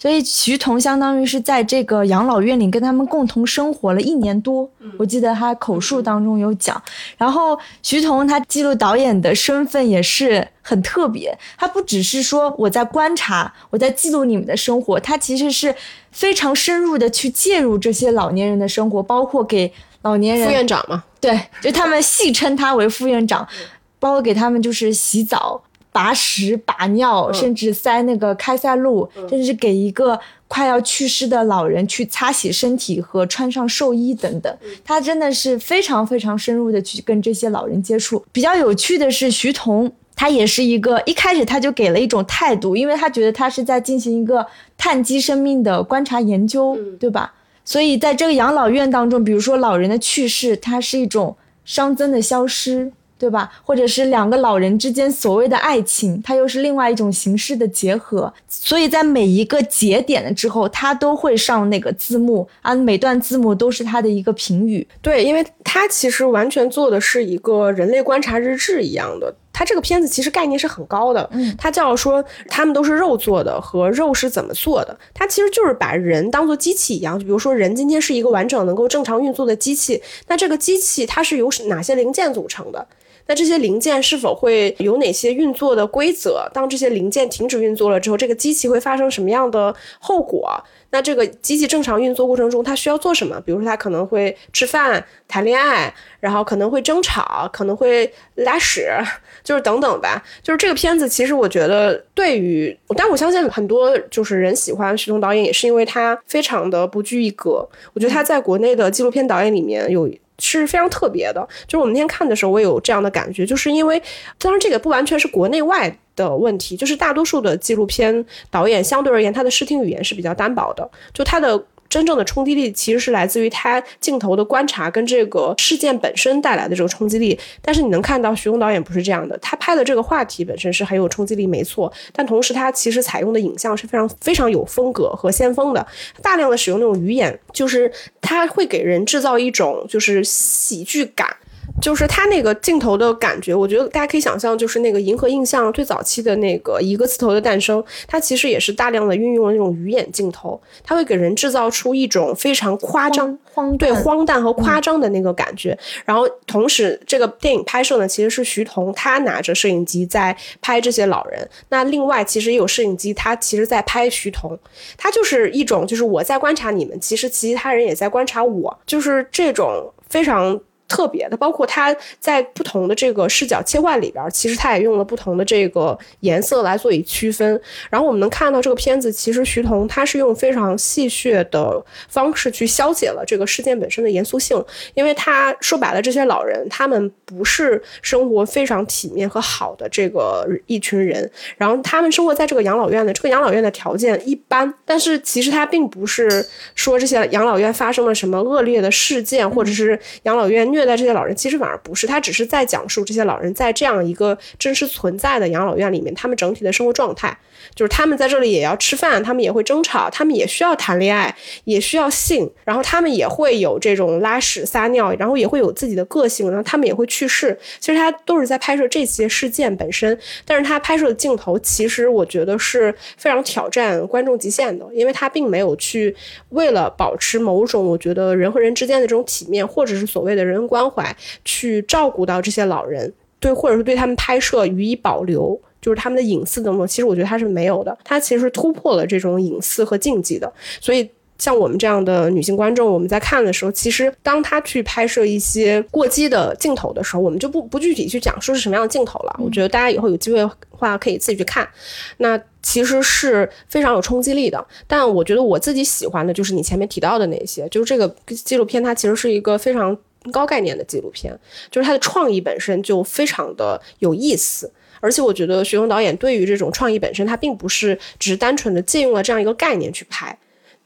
所以徐彤相当于是在这个养老院里跟他们共同生活了一年多，我记得他口述当中有讲。然后徐彤他记录导演的身份也是很特别，他不只是说我在观察，我在记录你们的生活，他其实是非常深入的去介入这些老年人的生活，包括给老年人副院长嘛，对，就他们戏称他为副院长，包括给他们就是洗澡。拔屎、拔尿，甚至塞那个开塞露，甚至给一个快要去世的老人去擦洗身体和穿上寿衣等等。他真的是非常非常深入的去跟这些老人接触。比较有趣的是，徐桐他也是一个一开始他就给了一种态度，因为他觉得他是在进行一个碳基生命的观察研究，对吧？所以在这个养老院当中，比如说老人的去世，它是一种熵增的消失。对吧？或者是两个老人之间所谓的爱情，它又是另外一种形式的结合。所以在每一个节点了之后，它都会上那个字幕啊，每段字幕都是它的一个评语。对，因为它其实完全做的是一个人类观察日志一样的。它这个片子其实概念是很高的，嗯，它叫说他们都是肉做的和肉是怎么做的。它其实就是把人当做机器一样，就比如说人今天是一个完整能够正常运作的机器，那这个机器它是由哪些零件组成的？那这些零件是否会有哪些运作的规则？当这些零件停止运作了之后，这个机器会发生什么样的后果？那这个机器正常运作过程中，它需要做什么？比如说，它可能会吃饭、谈恋爱，然后可能会争吵，可能会拉屎，就是等等吧。就是这个片子，其实我觉得对于，但我相信很多就是人喜欢徐桐导演，也是因为他非常的不拘一格。我觉得他在国内的纪录片导演里面有。是非常特别的，就是我们那天看的时候，我有这样的感觉，就是因为，当然这个不完全是国内外的问题，就是大多数的纪录片导演相对而言，他的视听语言是比较单薄的，就他的。真正的冲击力其实是来自于他镜头的观察跟这个事件本身带来的这个冲击力。但是你能看到徐宏导演不是这样的，他拍的这个话题本身是很有冲击力，没错。但同时他其实采用的影像是非常非常有风格和先锋的，大量的使用那种鱼眼，就是他会给人制造一种就是喜剧感。就是它那个镜头的感觉，我觉得大家可以想象，就是那个银河印象最早期的那个一个字头的诞生，它其实也是大量的运用了那种鱼眼镜头，它会给人制造出一种非常夸张、荒对荒诞和夸张的那个感觉。然后同时，这个电影拍摄呢，其实是徐彤他拿着摄影机在拍这些老人，那另外其实也有摄影机，他其实在拍徐彤，他就是一种就是我在观察你们，其实其他人也在观察我，就是这种非常。特别的，包括他在不同的这个视角切换里边，其实他也用了不同的这个颜色来做以区分。然后我们能看到这个片子，其实徐彤他是用非常戏谑的方式去消解了这个事件本身的严肃性，因为他说白了，这些老人他们不是生活非常体面和好的这个一群人，然后他们生活在这个养老院的，这个养老院的条件一般，但是其实他并不是说这些养老院发生了什么恶劣的事件，或者是养老院虐。待这些老人，其实反而不是，他只是在讲述这些老人在这样一个真实存在的养老院里面，他们整体的生活状态，就是他们在这里也要吃饭，他们也会争吵，他们也需要谈恋爱，也需要性，然后他们也会有这种拉屎撒尿，然后也会有自己的个性，然后他们也会去去世。其实他都是在拍摄这些事件本身，但是他拍摄的镜头，其实我觉得是非常挑战观众极限的，因为他并没有去为了保持某种我觉得人和人之间的这种体面，或者是所谓的人文。关怀去照顾到这些老人，对，或者是对他们拍摄予以保留，就是他们的隐私等等。其实我觉得他是没有的，他其实突破了这种隐私和禁忌的。所以像我们这样的女性观众，我们在看的时候，其实当她去拍摄一些过激的镜头的时候，我们就不不具体去讲说是什么样的镜头了。我觉得大家以后有机会话可以自己去看。那其实是非常有冲击力的。但我觉得我自己喜欢的就是你前面提到的那些，就是这个纪录片，它其实是一个非常。高概念的纪录片，就是它的创意本身就非常的有意思，而且我觉得徐峥导演对于这种创意本身，他并不是只是单纯的借用了这样一个概念去拍，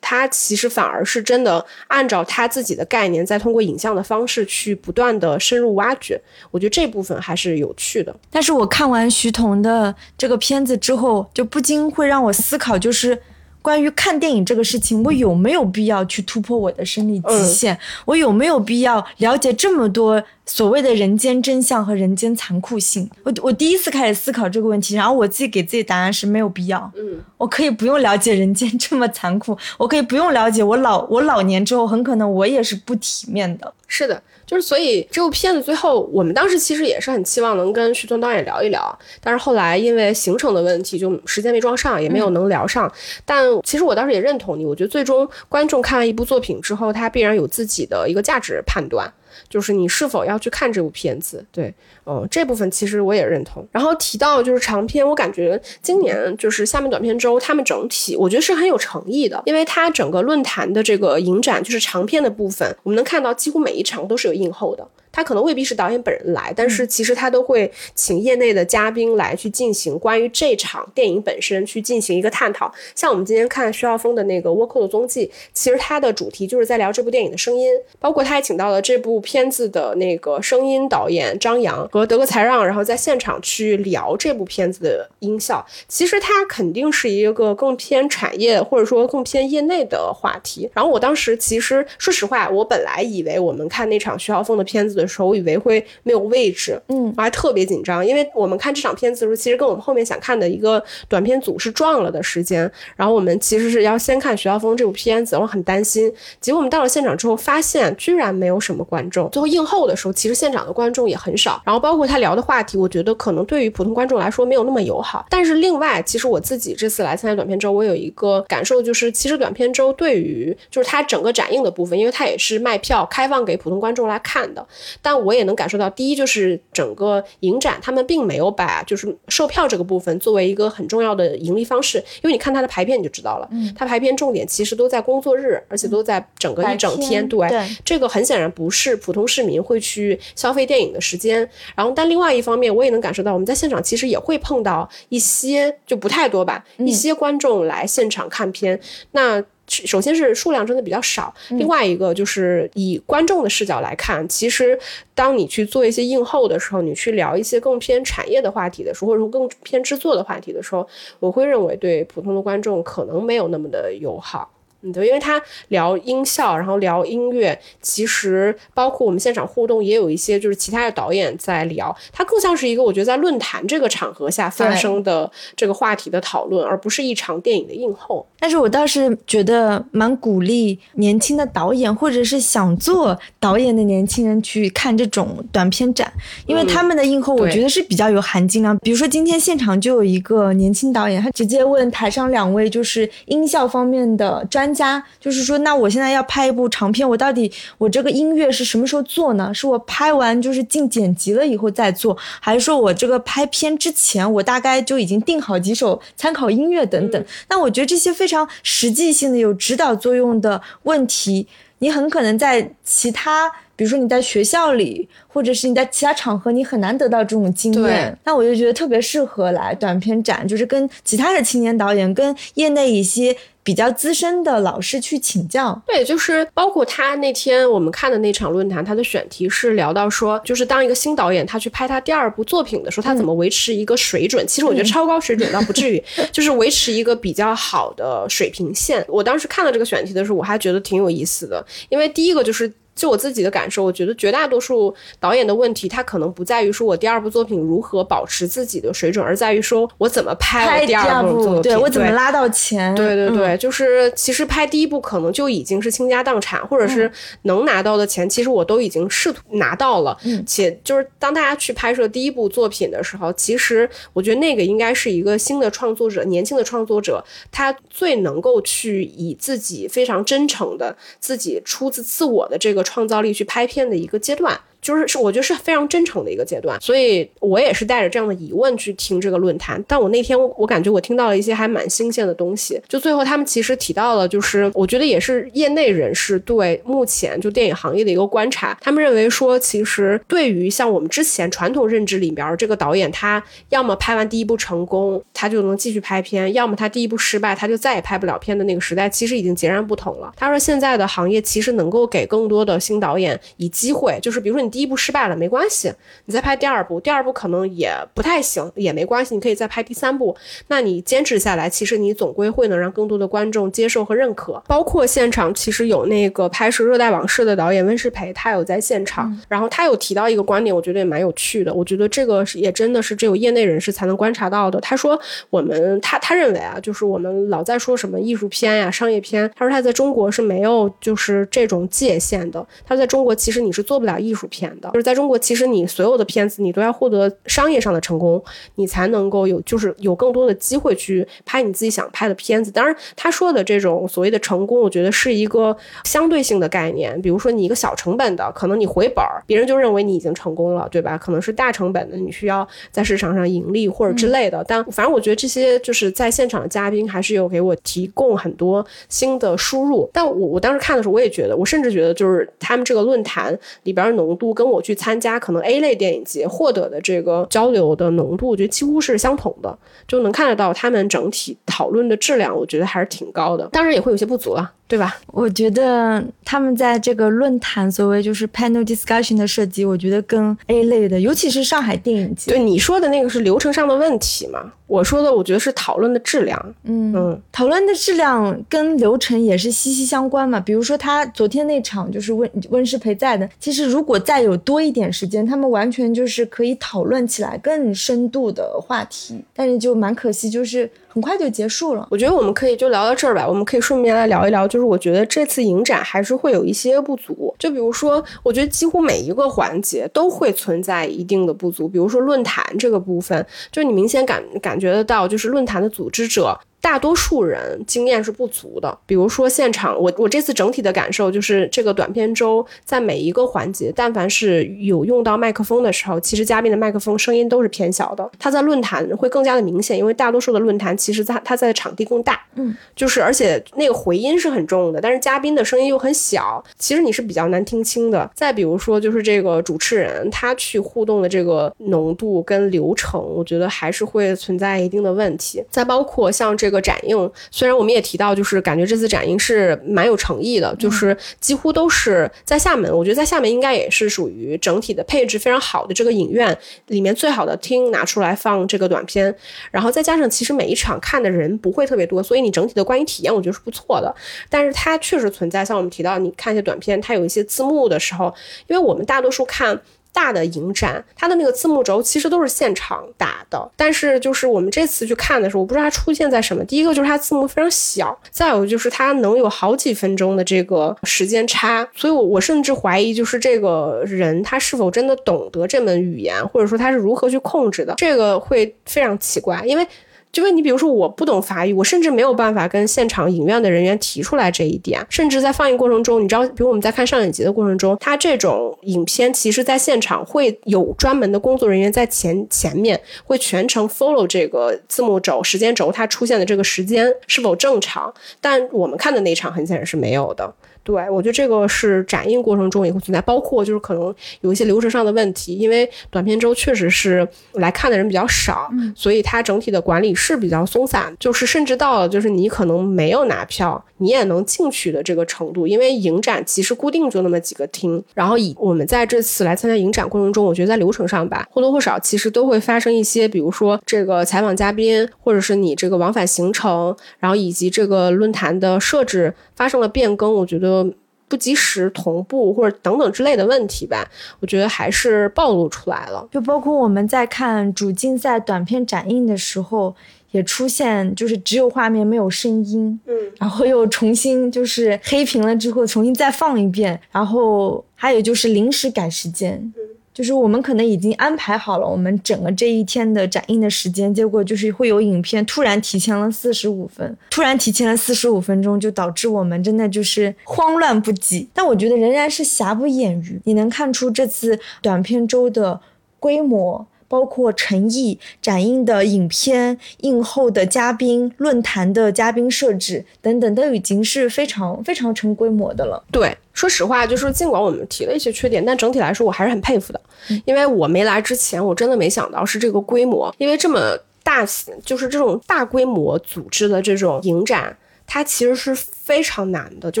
他其实反而是真的按照他自己的概念，再通过影像的方式去不断的深入挖掘，我觉得这部分还是有趣的。但是我看完徐彤的这个片子之后，就不禁会让我思考，就是。关于看电影这个事情，我有没有必要去突破我的生理极限？我有没有必要了解这么多所谓的人间真相和人间残酷性？我我第一次开始思考这个问题，然后我自己给自己答案是没有必要。嗯，我可以不用了解人间这么残酷，我可以不用了解我老我老年之后很可能我也是不体面的。是的。就是，所以这部片子最后，我们当时其实也是很期望能跟徐峥导演聊一聊，但是后来因为行程的问题，就时间没装上，也没有能聊上。但其实我当时也认同你，我觉得最终观众看完一部作品之后，他必然有自己的一个价值判断。就是你是否要去看这部片子。对，嗯，这部分其实我也认同。然后提到就是长片，我感觉今年就是下面短片周，他们整体我觉得是很有诚意的，因为它整个论坛的这个影展就是长片的部分，我们能看到几乎每一场都是有映后的。他可能未必是导演本人来，但是其实他都会请业内的嘉宾来去进行关于这场电影本身去进行一个探讨。像我们今天看徐浩峰的那个《倭寇的踪迹》，其实它的主题就是在聊这部电影的声音，包括他还请到了这部片子的那个声音导演张扬和德格才让，然后在现场去聊这部片子的音效。其实它肯定是一个更偏产业或者说更偏业内的话题。然后我当时其实说实话，我本来以为我们看那场徐浩峰的片子的。的时候，我以为会没有位置，嗯，我还特别紧张，因为我们看这场片子的时候，其实跟我们后面想看的一个短片组是撞了的时间，然后我们其实是要先看徐浩峰这部片子，我很担心。结果我们到了现场之后，发现居然没有什么观众。最后映后的时候，其实现场的观众也很少，然后包括他聊的话题，我觉得可能对于普通观众来说没有那么友好。但是另外，其实我自己这次来参加短片周，我有一个感受，就是其实短片周对于就是它整个展映的部分，因为它也是卖票开放给普通观众来看的。但我也能感受到，第一就是整个影展，他们并没有把就是售票这个部分作为一个很重要的盈利方式，因为你看它的排片你就知道了，嗯，它排片重点其实都在工作日，而且都在整个一整天，对，这个很显然不是普通市民会去消费电影的时间。然后，但另外一方面，我也能感受到，我们在现场其实也会碰到一些就不太多吧，一些观众来现场看片，那。首先是数量真的比较少，另外一个就是以观众的视角来看，其实当你去做一些映后的时候，你去聊一些更偏产业的话题的时候，或者说更偏制作的话题的时候，我会认为对普通的观众可能没有那么的友好。嗯，对，因为他聊音效，然后聊音乐，其实包括我们现场互动，也有一些就是其他的导演在聊，它更像是一个我觉得在论坛这个场合下发生的这个话题的讨论，而不是一场电影的映后。但是我倒是觉得蛮鼓励年轻的导演，或者是想做导演的年轻人去看这种短片展，因为他们的映后我觉得是比较有含金量。比如说今天现场就有一个年轻导演，他直接问台上两位就是音效方面的专。家就是说，那我现在要拍一部长片，我到底我这个音乐是什么时候做呢？是我拍完就是进剪辑了以后再做，还是说我这个拍片之前我大概就已经定好几首参考音乐等等？那我觉得这些非常实际性的、有指导作用的问题，你很可能在其他，比如说你在学校里，或者是你在其他场合，你很难得到这种经验。那我就觉得特别适合来短片展，就是跟其他的青年导演、跟业内一些。比较资深的老师去请教，对，就是包括他那天我们看的那场论坛，他的选题是聊到说，就是当一个新导演他去拍他第二部作品的时候，他怎么维持一个水准？其实我觉得超高水准倒不至于，就是维持一个比较好的水平线。我当时看到这个选题的时候，我还觉得挺有意思的，因为第一个就是。就我自己的感受，我觉得绝大多数导演的问题，他可能不在于说我第二部作品如何保持自己的水准，而在于说我怎么拍第二部作品，对我怎么拉到钱。对对对，就是其实拍第一部可能就已经是倾家荡产，或者是能拿到的钱，其实我都已经试图拿到了。嗯且就是当大家去拍摄第一部作品的时候，其实我觉得那个应该是一个新的创作者，年轻的创作者，他最能够去以自己非常真诚的、自己出自自我的这个。创造力去拍片的一个阶段。就是是，我觉得是非常真诚的一个阶段，所以我也是带着这样的疑问去听这个论坛。但我那天我感觉我听到了一些还蛮新鲜的东西。就最后他们其实提到了，就是我觉得也是业内人士对目前就电影行业的一个观察。他们认为说，其实对于像我们之前传统认知里边这个导演，他要么拍完第一部成功，他就能继续拍片；要么他第一部失败，他就再也拍不了片的那个时代，其实已经截然不同了。他说现在的行业其实能够给更多的新导演以机会，就是比如说你。第一部失败了没关系，你再拍第二部，第二部可能也不太行，也没关系，你可以再拍第三部。那你坚持下来，其实你总归会能让更多的观众接受和认可。包括现场其实有那个拍摄《热带往事》的导演温世培，他有在现场，然后他有提到一个观点，我觉得也蛮有趣的。我觉得这个也真的是只有业内人士才能观察到的。他说，我们他他认为啊，就是我们老在说什么艺术片呀、商业片，他说他在中国是没有就是这种界限的。他在中国其实你是做不了艺术片。甜的。就是在中国，其实你所有的片子，你都要获得商业上的成功，你才能够有就是有更多的机会去拍你自己想拍的片子。当然，他说的这种所谓的成功，我觉得是一个相对性的概念。比如说，你一个小成本的，可能你回本儿，别人就认为你已经成功了，对吧？可能是大成本的，你需要在市场上盈利或者之类的。但反正我觉得这些就是在现场的嘉宾还是有给我提供很多新的输入。但我我当时看的时候，我也觉得，我甚至觉得就是他们这个论坛里边浓度跟我去参加可能 A 类电影节获得的这个交流的浓度，我觉得几乎是相同的，就能看得到他们整体讨论的质量，我觉得还是挺高的。当然也会有些不足啊。对吧？我觉得他们在这个论坛所谓就是 panel discussion 的设计，我觉得跟 A 类的，尤其是上海电影节，对你说的那个是流程上的问题嘛？我说的，我觉得是讨论的质量。嗯嗯，讨论的质量跟流程也是息息相关嘛。比如说他昨天那场就是温温世培在的，其实如果再有多一点时间，他们完全就是可以讨论起来更深度的话题，但是就蛮可惜，就是。很快就结束了，我觉得我们可以就聊到这儿吧。我们可以顺便来聊一聊，就是我觉得这次影展还是会有一些不足。就比如说，我觉得几乎每一个环节都会存在一定的不足。比如说论坛这个部分，就你明显感感觉得到，就是论坛的组织者。大多数人经验是不足的，比如说现场，我我这次整体的感受就是这个短片周在每一个环节，但凡是有用到麦克风的时候，其实嘉宾的麦克风声音都是偏小的。他在论坛会更加的明显，因为大多数的论坛其实在他在的场地更大，嗯，就是而且那个回音是很重的，但是嘉宾的声音又很小，其实你是比较难听清的。再比如说就是这个主持人他去互动的这个浓度跟流程，我觉得还是会存在一定的问题。再包括像这个。个展映，虽然我们也提到，就是感觉这次展映是蛮有诚意的，就是几乎都是在厦门。我觉得在厦门应该也是属于整体的配置非常好的这个影院里面最好的厅拿出来放这个短片，然后再加上其实每一场看的人不会特别多，所以你整体的观影体验我觉得是不错的。但是它确实存在，像我们提到，你看一些短片，它有一些字幕的时候，因为我们大多数看。大的影展，它的那个字幕轴其实都是现场打的，但是就是我们这次去看的时候，我不知道它出现在什么。第一个就是它字幕非常小，再有就是它能有好几分钟的这个时间差，所以我我甚至怀疑就是这个人他是否真的懂得这门语言，或者说他是如何去控制的，这个会非常奇怪，因为。就问你，比如说我不懂法语，我甚至没有办法跟现场影院的人员提出来这一点。甚至在放映过程中，你知道，比如我们在看上影节的过程中，它这种影片其实在现场会有专门的工作人员在前前面会全程 follow 这个字幕轴、时间轴，它出现的这个时间是否正常。但我们看的那场很显然是没有的。对，我觉得这个是展映过程中也会存在，包括就是可能有一些流程上的问题，因为短片周确实是来看的人比较少，所以它整体的管理是比较松散，就是甚至到了就是你可能没有拿票，你也能进去的这个程度，因为影展其实固定就那么几个厅，然后以我们在这次来参加影展过程中，我觉得在流程上吧，或多或少其实都会发生一些，比如说这个采访嘉宾，或者是你这个往返行程，然后以及这个论坛的设置发生了变更，我觉得。不及时同步或者等等之类的问题吧，我觉得还是暴露出来了。就包括我们在看主竞赛短片展映的时候，也出现就是只有画面没有声音，嗯，然后又重新就是黑屏了之后重新再放一遍，然后还有就是临时改时间。就是我们可能已经安排好了我们整个这一天的展映的时间，结果就是会有影片突然提前了四十五分，突然提前了四十五分钟，就导致我们真的就是慌乱不及。但我觉得仍然是瑕不掩瑜，你能看出这次短片周的规模。包括诚意展映的影片、映后的嘉宾、论坛的嘉宾设置等等，都已经是非常非常成规模的了。对，说实话，就是尽管我们提了一些缺点，但整体来说我还是很佩服的，因为我没来之前，我真的没想到是这个规模，因为这么大，就是这种大规模组织的这种影展，它其实是。非常难的，就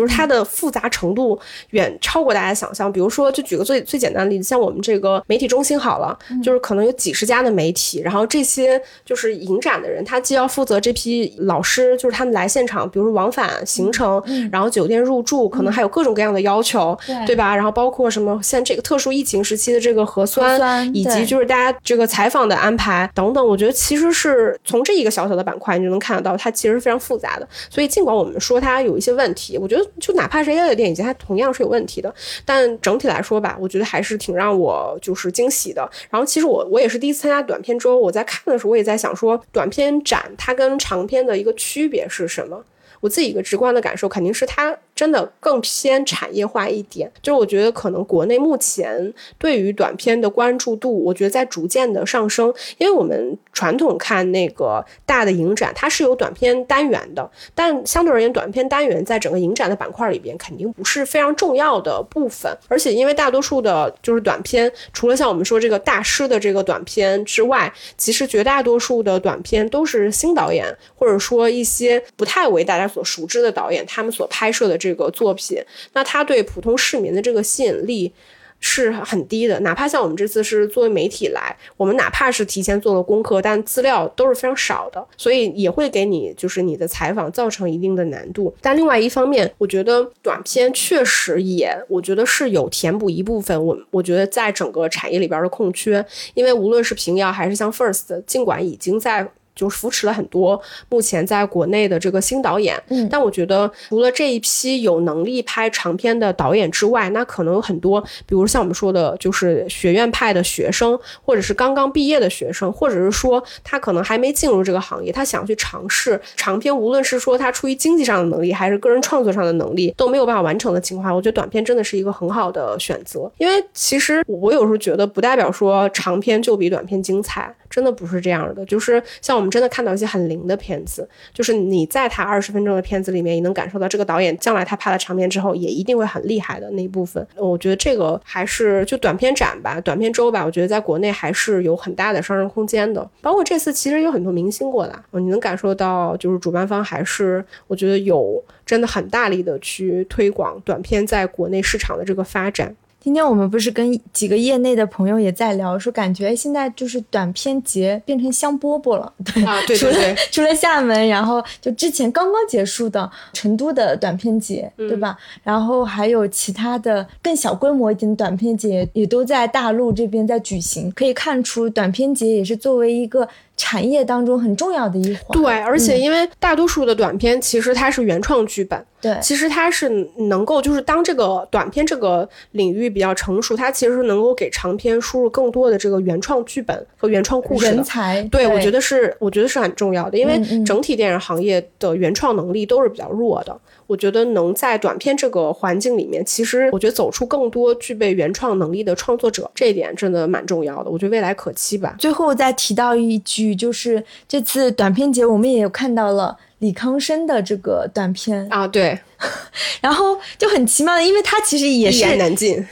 是它的复杂程度远超过大家想象。比如说，就举个最最简单的例子，像我们这个媒体中心好了，就是可能有几十家的媒体，然后这些就是影展的人，他既要负责这批老师，就是他们来现场，比如说往返行程，然后酒店入住，可能还有各种各样的要求，对吧？然后包括什么像这个特殊疫情时期的这个核酸，以及就是大家这个采访的安排等等，我觉得其实是从这一个小小的板块，你就能看得到，它其实是非常复杂的。所以尽管我们说它有一些问题，我觉得就哪怕是 A 类电影节，它同样是有问题的。但整体来说吧，我觉得还是挺让我就是惊喜的。然后其实我我也是第一次参加短片周，我在看的时候，我也在想说，短片展它跟长片的一个区别是什么？我自己一个直观的感受，肯定是它真的更偏产业化一点。就是我觉得可能国内目前对于短片的关注度，我觉得在逐渐的上升。因为我们传统看那个大的影展，它是有短片单元的，但相对而言，短片单元在整个影展的板块里边肯定不是非常重要的部分。而且因为大多数的就是短片，除了像我们说这个大师的这个短片之外，其实绝大多数的短片都是新导演，或者说一些不太为大家。所熟知的导演，他们所拍摄的这个作品，那它对普通市民的这个吸引力是很低的。哪怕像我们这次是作为媒体来，我们哪怕是提前做了功课，但资料都是非常少的，所以也会给你就是你的采访造成一定的难度。但另外一方面，我觉得短片确实也，我觉得是有填补一部分我我觉得在整个产业里边的空缺，因为无论是平遥还是像 First，尽管已经在。就是扶持了很多目前在国内的这个新导演，嗯，但我觉得除了这一批有能力拍长片的导演之外，那可能有很多，比如像我们说的，就是学院派的学生，或者是刚刚毕业的学生，或者是说他可能还没进入这个行业，他想去尝试长片，无论是说他出于经济上的能力，还是个人创作上的能力都没有办法完成的情况下，我觉得短片真的是一个很好的选择。因为其实我有时候觉得，不代表说长片就比短片精彩，真的不是这样的。就是像我。们真的看到一些很灵的片子，就是你在他二十分钟的片子里面，也能感受到这个导演将来他拍了长片之后，也一定会很厉害的那一部分。我觉得这个还是就短片展吧，短片周吧，我觉得在国内还是有很大的上升空间的。包括这次其实有很多明星过来，你能感受到就是主办方还是我觉得有真的很大力的去推广短片在国内市场的这个发展。今天我们不是跟几个业内的朋友也在聊，说感觉现在就是短片节变成香饽饽了，对啊，对 对对，除了厦门，然后就之前刚刚结束的成都的短片节，对吧？然后还有其他的更小规模一点的短片节也都在大陆这边在举行，可以看出短片节也是作为一个。产业当中很重要的一环。对，而且因为大多数的短片其实它是原创剧本，对，其实它是能够就是当这个短片这个领域比较成熟，它其实是能够给长片输入更多的这个原创剧本和原创故事人才。对，我觉得是，我觉得是很重要的，因为整体电影行业的原创能力都是比较弱的。我觉得能在短片这个环境里面，其实我觉得走出更多具备原创能力的创作者，这一点真的蛮重要的。我觉得未来可期吧。最后再提到一句，就是这次短片节我们也有看到了李康生的这个短片啊，对。然后就很奇妙的，因为他其实也是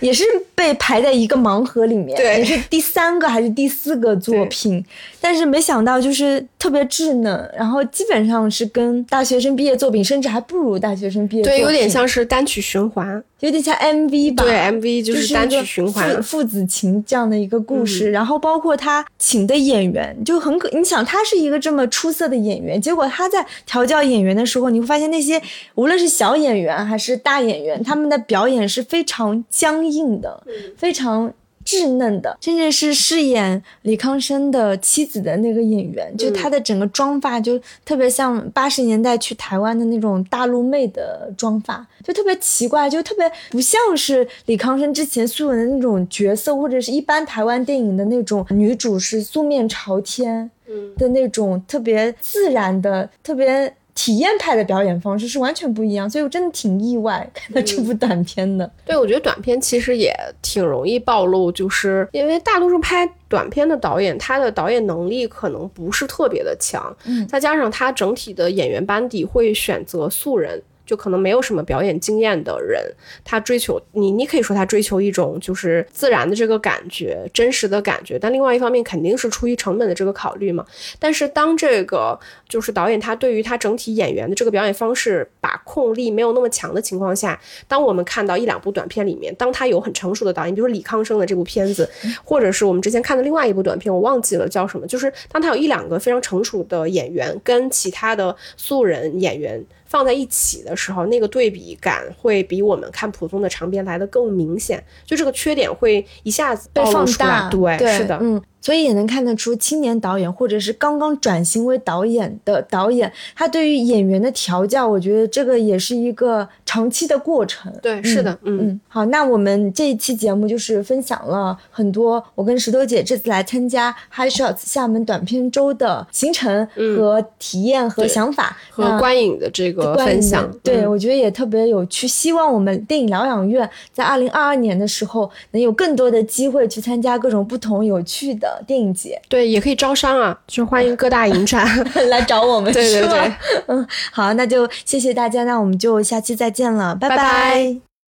也是被排在一个盲盒里面，也是第三个还是第四个作品，但是没想到就是特别稚嫩，然后基本上是跟大学生毕业作品，甚至还不如大学生毕业，对，有点像是单曲循环，有点像 MV 吧，对，MV 就是单曲循环，父子情这样的一个故事，然后包括他请的演员就很可，你想他是一个这么出色的演员，结果他在调教演员的时候，你会发现那些无论是小演员还是大演员，他们的表演是非常僵硬的，非常稚嫩的，甚至是饰演李康生的妻子的那个演员，就他的整个妆发就特别像八十年代去台湾的那种大陆妹的妆发，就特别奇怪，就特别不像是李康生之前素人的那种角色，或者是一般台湾电影的那种女主是素面朝天的那种特别自然的特别。体验派的表演方式是完全不一样，所以我真的挺意外看到这部短片的。对，我觉得短片其实也挺容易暴露，就是因为大多数拍短片的导演，他的导演能力可能不是特别的强，嗯，再加上他整体的演员班底会选择素人。就可能没有什么表演经验的人，他追求你，你可以说他追求一种就是自然的这个感觉，真实的感觉。但另外一方面，肯定是出于成本的这个考虑嘛。但是当这个就是导演他对于他整体演员的这个表演方式把控力没有那么强的情况下，当我们看到一两部短片里面，当他有很成熟的导演，比如说李康生的这部片子，或者是我们之前看的另外一部短片，我忘记了叫什么，就是当他有一两个非常成熟的演员跟其他的素人演员。放在一起的时候，那个对比感会比我们看普通的长边来的更明显，就这个缺点会一下子被放大。对，是的，嗯，所以也能看得出青年导演或者是刚刚转型为导演的导演，他对于演员的调教，我觉得这个也是一个长期的过程。对，是的，嗯嗯，好，那我们这一期节目就是分享了很多我跟石头姐这次来参加 High Shots 厦门短片周的行程和体验和想法和观影的这个分享。对，我觉得也特别有趣。希望我们电影疗养院在二零二二年的时候能有更多的机会去参加各种不同有趣的。电影节对，也可以招商啊，就欢迎各大影展 来找我们。对对对，嗯，好，那就谢谢大家，那我们就下期再见了，拜拜。